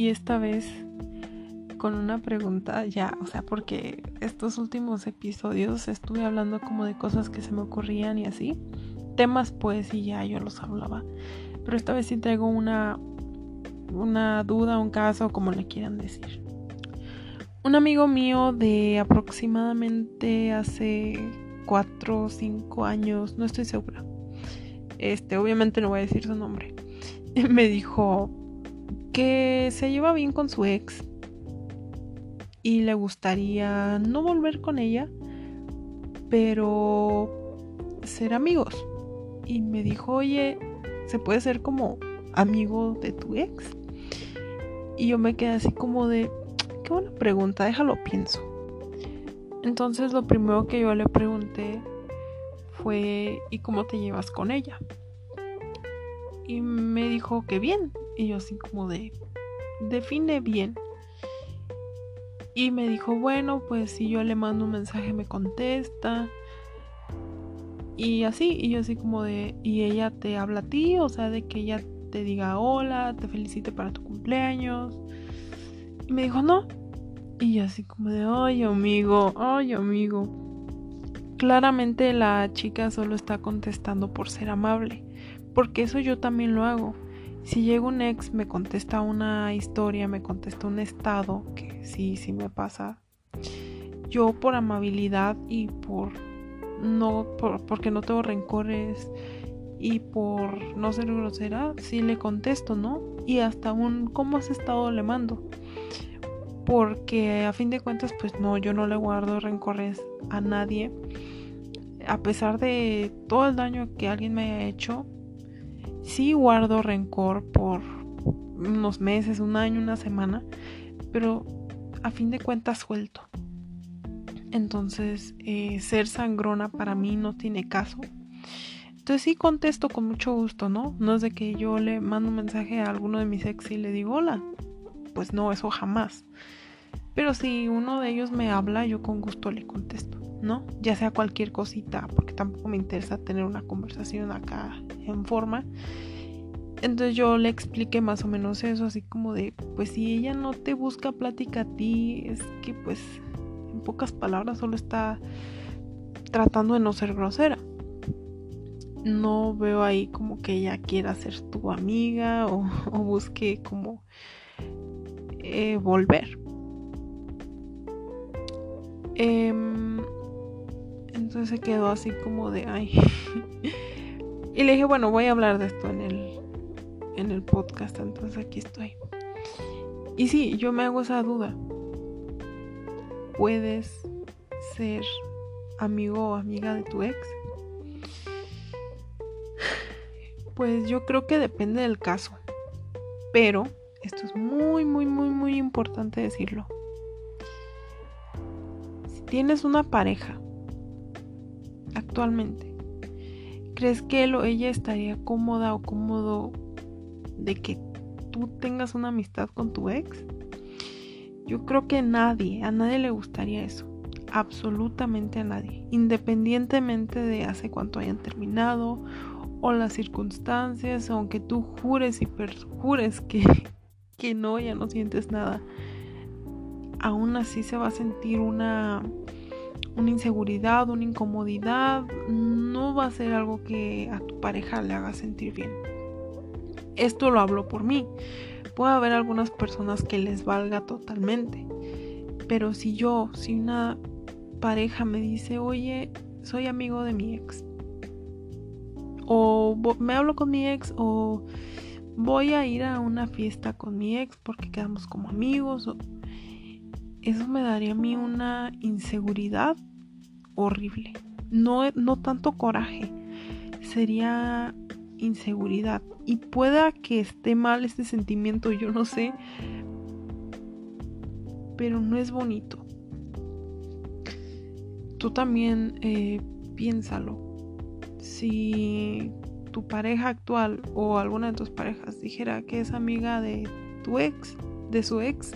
y esta vez con una pregunta ya, o sea, porque estos últimos episodios estuve hablando como de cosas que se me ocurrían y así, temas pues y ya yo los hablaba, pero esta vez sí traigo una una duda, un caso, como le quieran decir. Un amigo mío de aproximadamente hace 4 o 5 años, no estoy segura. Este, obviamente no voy a decir su nombre. Me dijo que se lleva bien con su ex y le gustaría no volver con ella, pero ser amigos. Y me dijo, oye, ¿se puede ser como amigo de tu ex? Y yo me quedé así como de, qué buena pregunta, déjalo pienso. Entonces lo primero que yo le pregunté fue, ¿y cómo te llevas con ella? Y me dijo que bien. Y yo así como de, define bien. Y me dijo, bueno, pues si yo le mando un mensaje me contesta. Y así, y yo así como de, y ella te habla a ti, o sea, de que ella te diga hola, te felicite para tu cumpleaños. Y me dijo, no. Y yo así como de, ay amigo, ay amigo. Claramente la chica solo está contestando por ser amable. Porque eso yo también lo hago. Si llega un ex, me contesta una historia, me contesta un estado, que sí, sí me pasa. Yo por amabilidad y por no, por, porque no tengo rencores y por no ser grosera, sí le contesto, ¿no? Y hasta un ¿cómo has estado? le mando. Porque a fin de cuentas, pues no, yo no le guardo rencores a nadie. A pesar de todo el daño que alguien me haya hecho, sí guardo rencor por unos meses, un año, una semana, pero a fin de cuentas suelto. Entonces, eh, ser sangrona para mí no tiene caso. Entonces sí contesto con mucho gusto, ¿no? No es de que yo le mando un mensaje a alguno de mis ex y le digo hola. Pues no, eso jamás. Pero si uno de ellos me habla, yo con gusto le contesto, ¿no? Ya sea cualquier cosita, porque tampoco me interesa tener una conversación acá en forma. Entonces yo le expliqué más o menos eso, así como de, pues si ella no te busca plática a ti, es que pues en pocas palabras solo está tratando de no ser grosera no veo ahí como que ella quiera ser tu amiga o, busque como eh, volver. Em, entonces se quedó así como de ay. y le dije, bueno, voy a hablar de esto en el, en el podcast, entonces aquí estoy. Y sí, yo me hago esa duda. ¿Puedes ser amigo o amiga de tu ex? Pues yo creo que depende del caso. Pero esto es muy, muy, muy, muy importante decirlo. Si tienes una pareja actualmente, ¿crees que él o ella estaría cómoda o cómodo de que tú tengas una amistad con tu ex? Yo creo que nadie, a nadie le gustaría eso. Absolutamente a nadie. Independientemente de hace cuánto hayan terminado o las circunstancias, aunque tú jures y perjures que, que no, ya no sientes nada, aún así se va a sentir una, una inseguridad, una incomodidad, no va a ser algo que a tu pareja le haga sentir bien. Esto lo hablo por mí. Puede haber algunas personas que les valga totalmente. Pero si yo, si una pareja me dice, oye, soy amigo de mi ex, o me hablo con mi ex o voy a ir a una fiesta con mi ex porque quedamos como amigos. Eso me daría a mí una inseguridad horrible. No, no tanto coraje, sería inseguridad. Y pueda que esté mal este sentimiento, yo no sé, pero no es bonito. Tú también eh, piénsalo si tu pareja actual o alguna de tus parejas dijera que es amiga de tu ex, de su ex,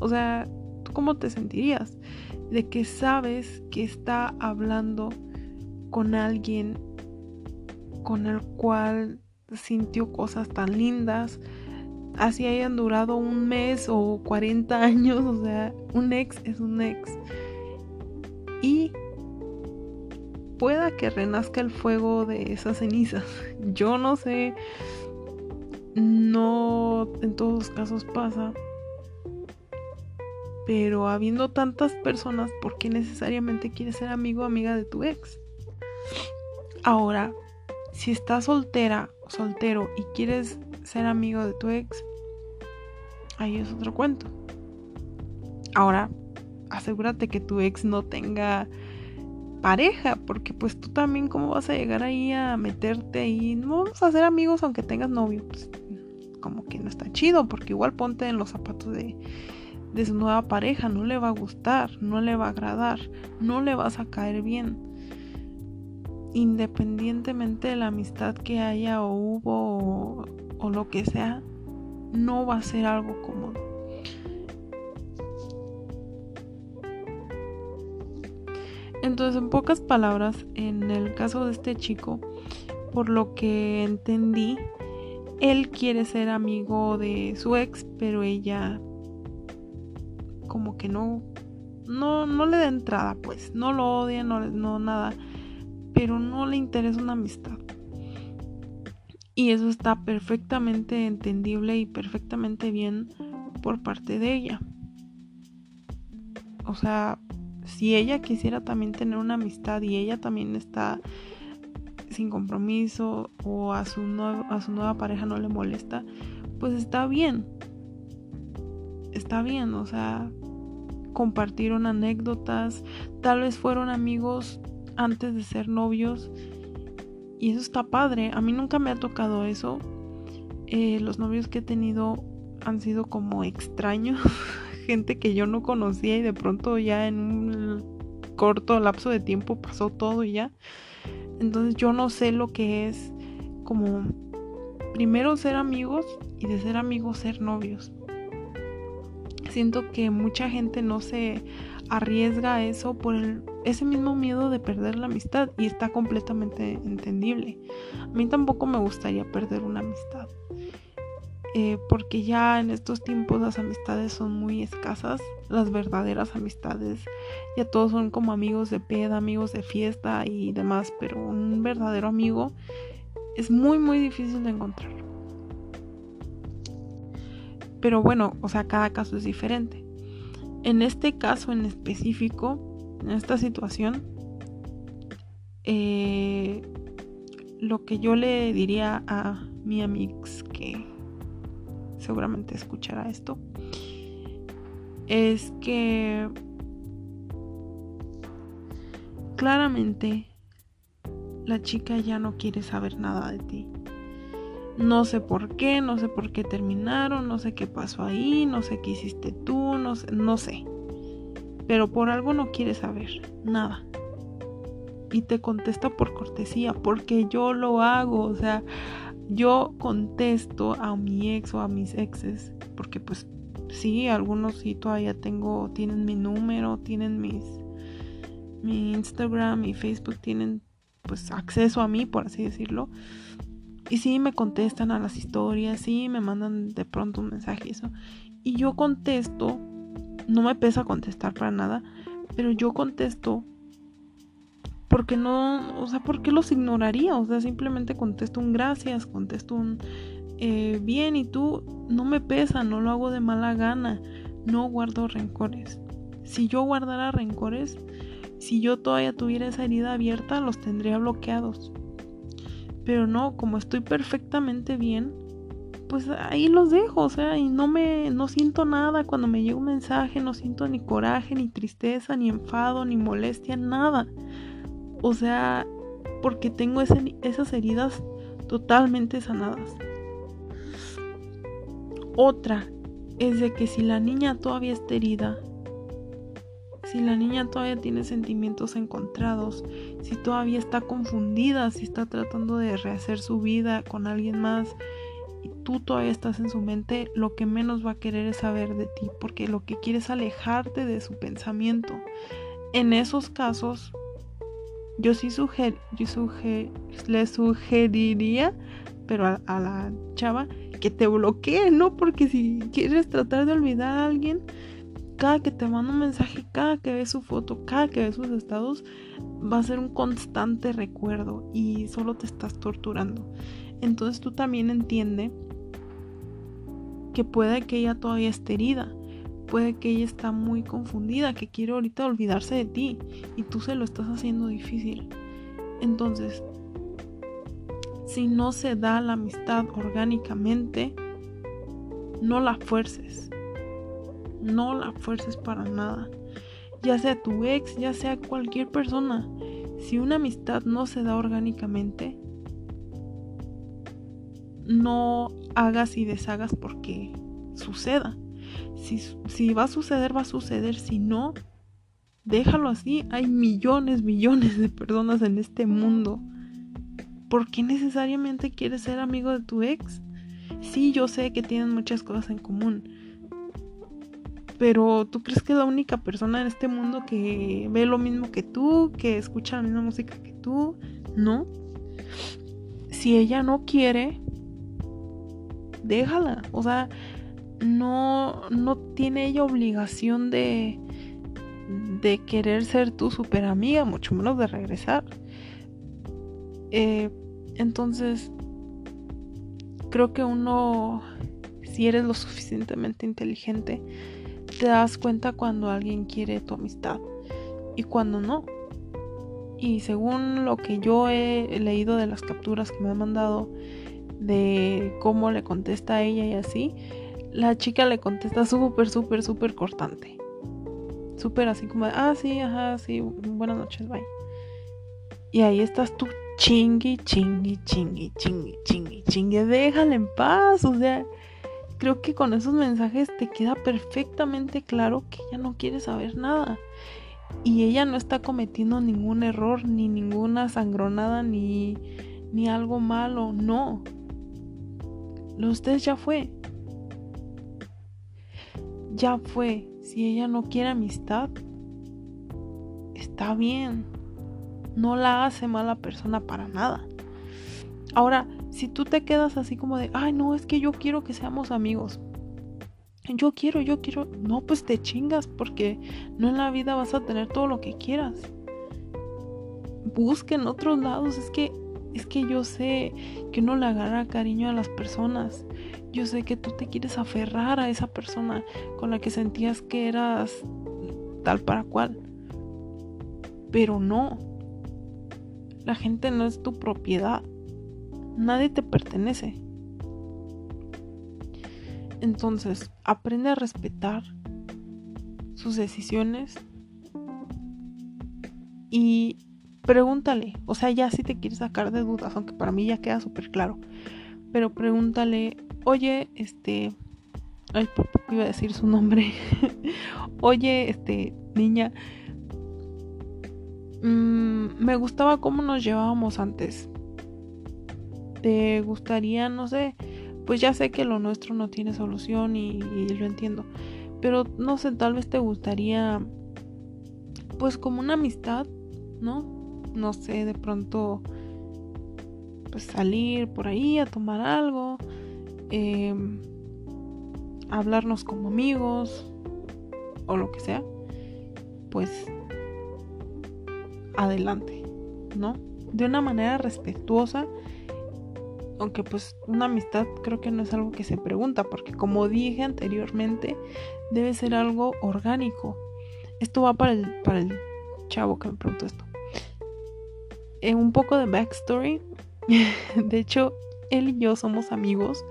o sea, ¿tú cómo te sentirías? De que sabes que está hablando con alguien con el cual sintió cosas tan lindas, así hayan durado un mes o 40 años, o sea, un ex es un ex. Y pueda que renazca el fuego de esas cenizas. Yo no sé, no en todos los casos pasa. Pero habiendo tantas personas, ¿por qué necesariamente quieres ser amigo o amiga de tu ex? Ahora, si estás soltera soltero y quieres ser amigo de tu ex, ahí es otro cuento. Ahora, asegúrate que tu ex no tenga pareja, porque pues tú también cómo vas a llegar ahí a meterte ahí, no vamos a ser amigos aunque tengas novio, pues como que no está chido, porque igual ponte en los zapatos de, de su nueva pareja, no le va a gustar, no le va a agradar, no le vas a caer bien. Independientemente de la amistad que haya o hubo o, lo que sea, no va a ser algo cómodo. Entonces, en pocas palabras, en el caso de este chico, por lo que entendí, él quiere ser amigo de su ex, pero ella como que no, no, no le da entrada, pues, no lo odia, no, no nada, pero no le interesa una amistad. Y eso está perfectamente entendible y perfectamente bien por parte de ella. O sea, si ella quisiera también tener una amistad y ella también está sin compromiso o a su, a su nueva pareja no le molesta, pues está bien. Está bien, o sea, compartieron anécdotas, tal vez fueron amigos antes de ser novios y eso está padre. A mí nunca me ha tocado eso. Eh, los novios que he tenido han sido como extraños, gente que yo no conocía y de pronto ya en un corto lapso de tiempo pasó todo y ya. Entonces yo no sé lo que es como primero ser amigos y de ser amigos ser novios siento que mucha gente no se arriesga a eso por ese mismo miedo de perder la amistad y está completamente entendible. A mí tampoco me gustaría perder una amistad. Eh, porque ya en estos tiempos las amistades son muy escasas, las verdaderas amistades, ya todos son como amigos de peda, amigos de fiesta y demás, pero un verdadero amigo es muy muy difícil de encontrar. Pero bueno, o sea, cada caso es diferente. En este caso en específico, en esta situación, eh, lo que yo le diría a mi amix que seguramente escuchará esto es que claramente la chica ya no quiere saber nada de ti. No sé por qué, no sé por qué terminaron, no sé qué pasó ahí, no sé qué hiciste tú, no sé, no sé. Pero por algo no quiere saber nada. Y te contesta por cortesía, porque yo lo hago, o sea, yo contesto a mi ex o a mis exes, porque pues sí, algunos sí todavía tengo, tienen mi número, tienen mis, mi Instagram, mi Facebook, tienen pues acceso a mí, por así decirlo. Y sí me contestan a las historias, sí me mandan de pronto un mensaje y eso. Y yo contesto, no me pesa contestar para nada, pero yo contesto porque no, o sea, ¿por qué los ignoraría? O sea, simplemente contesto un gracias, contesto un eh, bien y tú, no me pesa, no lo hago de mala gana, no guardo rencores. Si yo guardara rencores, si yo todavía tuviera esa herida abierta, los tendría bloqueados. Pero no, como estoy perfectamente bien, pues ahí los dejo, o sea, y no me, no siento nada cuando me llega un mensaje, no siento ni coraje, ni tristeza, ni enfado, ni molestia, nada. O sea, porque tengo esas heridas totalmente sanadas. Otra es de que si la niña todavía está herida, si la niña todavía tiene sentimientos encontrados, si todavía está confundida, si está tratando de rehacer su vida con alguien más y tú todavía estás en su mente, lo que menos va a querer es saber de ti, porque lo que quiere es alejarte de su pensamiento. En esos casos, yo sí le sugeriría, pero a la chava, que te bloquee, ¿no? Porque si quieres tratar de olvidar a alguien, cada que te manda un mensaje, cada que ves su foto, cada que ves sus estados, va a ser un constante recuerdo y solo te estás torturando. Entonces tú también entiende que puede que ella todavía esté herida, puede que ella está muy confundida, que quiere ahorita olvidarse de ti y tú se lo estás haciendo difícil. Entonces, si no se da la amistad orgánicamente, no la fuerces. No la fuerces para nada. Ya sea tu ex, ya sea cualquier persona. Si una amistad no se da orgánicamente, no hagas y deshagas porque suceda. Si, si, va a suceder, va a suceder. Si no, déjalo así. Hay millones, millones de personas en este mundo. ¿Por qué necesariamente quieres ser amigo de tu ex? Sí, yo sé que tienen muchas cosas en común. Pero ¿tú crees que es la única persona en este mundo que ve lo mismo que tú, que escucha la misma música que tú? No. Si ella no quiere, déjala. O sea, no, no tiene ella obligación de, de querer ser tu super amiga, mucho menos de regresar. Eh, entonces, creo que uno, si eres lo suficientemente inteligente, te das cuenta cuando alguien quiere tu amistad y cuando no. Y según lo que yo he leído de las capturas que me han mandado, de cómo le contesta a ella y así, la chica le contesta súper, súper, súper cortante. Súper así como, ah, sí, ajá, sí, buenas noches, bye. Y ahí estás tú, chingui, chingui, chingui, chingui, chingui, chingui, déjala en paz. O sea, creo que con esos mensajes te queda perfectamente claro que ella no quiere saber nada. Y ella no está cometiendo ningún error, ni ninguna sangronada, ni, ni algo malo, no. Lo usted ya fue. Ya fue. Si ella no quiere amistad, está bien. No la hace mala persona para nada. Ahora, si tú te quedas así como de, ay, no, es que yo quiero que seamos amigos. Yo quiero, yo quiero. No, pues te chingas porque no en la vida vas a tener todo lo que quieras. Busca en otros lados. Es que es que yo sé que uno le agarra cariño a las personas. Yo sé que tú te quieres aferrar a esa persona con la que sentías que eras tal para cual. Pero no. La gente no es tu propiedad. Nadie te pertenece. Entonces, aprende a respetar sus decisiones y pregúntale, o sea, ya si te quieres sacar de dudas, aunque para mí ya queda súper claro, pero pregúntale, oye, este, ay, poco iba a decir su nombre, oye, este, niña, mmm, me gustaba cómo nos llevábamos antes, te gustaría, no sé, pues ya sé que lo nuestro no tiene solución y, lo entiendo, pero no sé, tal vez te gustaría, pues como una amistad, ¿no? no sé, de pronto pues salir por ahí a tomar algo, em, hablarnos como amigos o lo que sea, pues adelante, ¿no? De una manera respetuosa, aunque pues una amistad creo que no es algo que se pregunta, porque como dije anteriormente, debe ser algo orgánico. Esto va para el, para el chavo que me preguntó esto. Eh, un poco de backstory. de hecho, él y yo somos amigos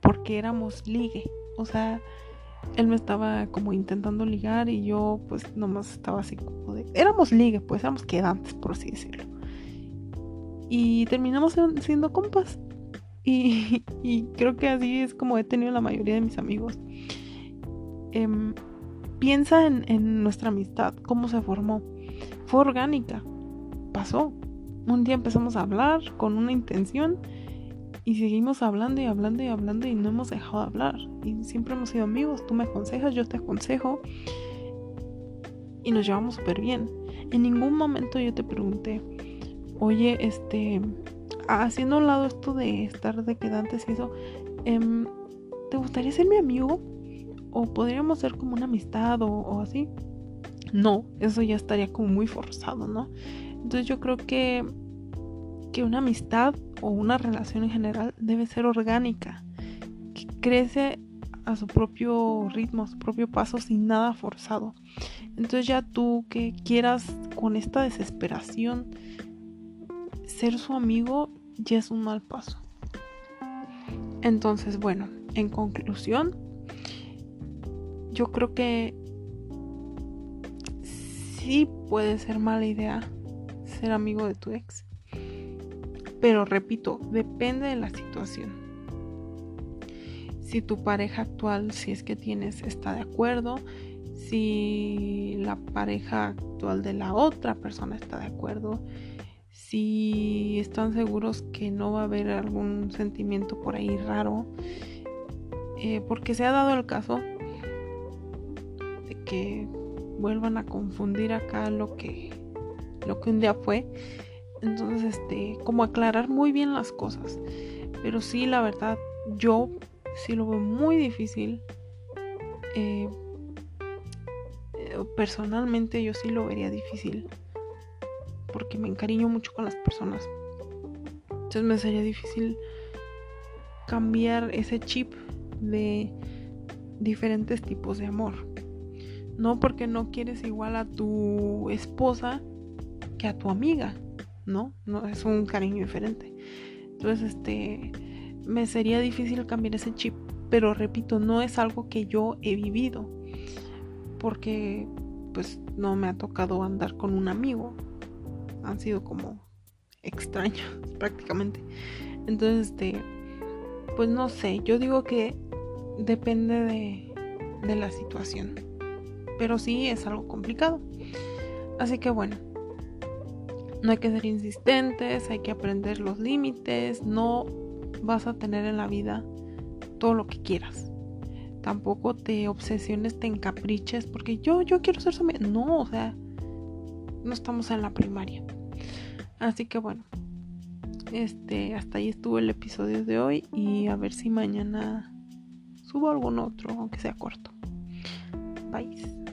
porque éramos ligue. O sea, él me estaba como intentando ligar y yo pues nomás estaba así como de... Éramos ligue, pues éramos quedantes, por así decirlo. Y terminamos siendo compas. Y, creo que así es como he tenido la mayoría de mis amigos. Em, piensa en, en nuestra amistad, cómo se formó. Fue orgánica pasó. Un día empezamos a hablar con una intención y seguimos hablando y hablando y hablando y no hemos dejado de hablar. Y siempre hemos sido amigos, tú me aconsejas, yo te aconsejo y nos llevamos súper bien. En ningún momento yo te pregunté, oye, este, haciendo a un lado esto de estar de quedantes y eso, em, ¿te gustaría ser mi amigo? ¿O podríamos ser como una amistad o, o así? No, eso ya estaría como muy forzado, ¿no? Entonces yo creo que, que una amistad o una relación en general debe ser orgánica, que crece a su propio ritmo, a su propio paso, sin nada forzado. Entonces ya tú que quieras con esta desesperación ser su amigo, ya es un mal paso. Entonces, bueno, en conclusión, yo creo que sí puede ser mala idea ser amigo de tu ex. Pero repito, depende de la situación si tu pareja actual, si es que tienes, está de acuerdo, si la pareja actual de la otra persona está de acuerdo, si están seguros que no va a haber algún sentimiento por ahí raro, eh, porque se ha dado el caso de que vuelvan a confundir acá lo que lo que un día fue entonces este como aclarar muy bien las cosas pero sí la verdad yo sí lo veo muy difícil. Eh, eh, personalmente yo sí lo vería difícil. Porque me encariño mucho con las personas. Entonces me sería difícil cambiar ese chip de diferentes tipos de amor. No porque no quieres igual a tu esposa que a tu amiga, ¿no? No es un cariño diferente. Entonces, este me sería difícil cambiar ese chip. Pero repito, no es algo que yo he vivido. Porque pues no me ha tocado andar con un amigo. Han sido como extraños prácticamente. Entonces, este, pues no sé, yo digo que depende de, de la situación. Pero sí es algo complicado. Así que bueno, no hay que ser insistentes, hay que aprender los límites, no vas a tener en la vida todo lo que quieras. Tampoco te obsesiones, te encapriches, porque yo, yo quiero ser No, o sea, no estamos en la primaria. Así que bueno, este, hasta ahí estuvo el episodio de hoy y a ver si mañana subo algún otro, aunque sea corto. Bye.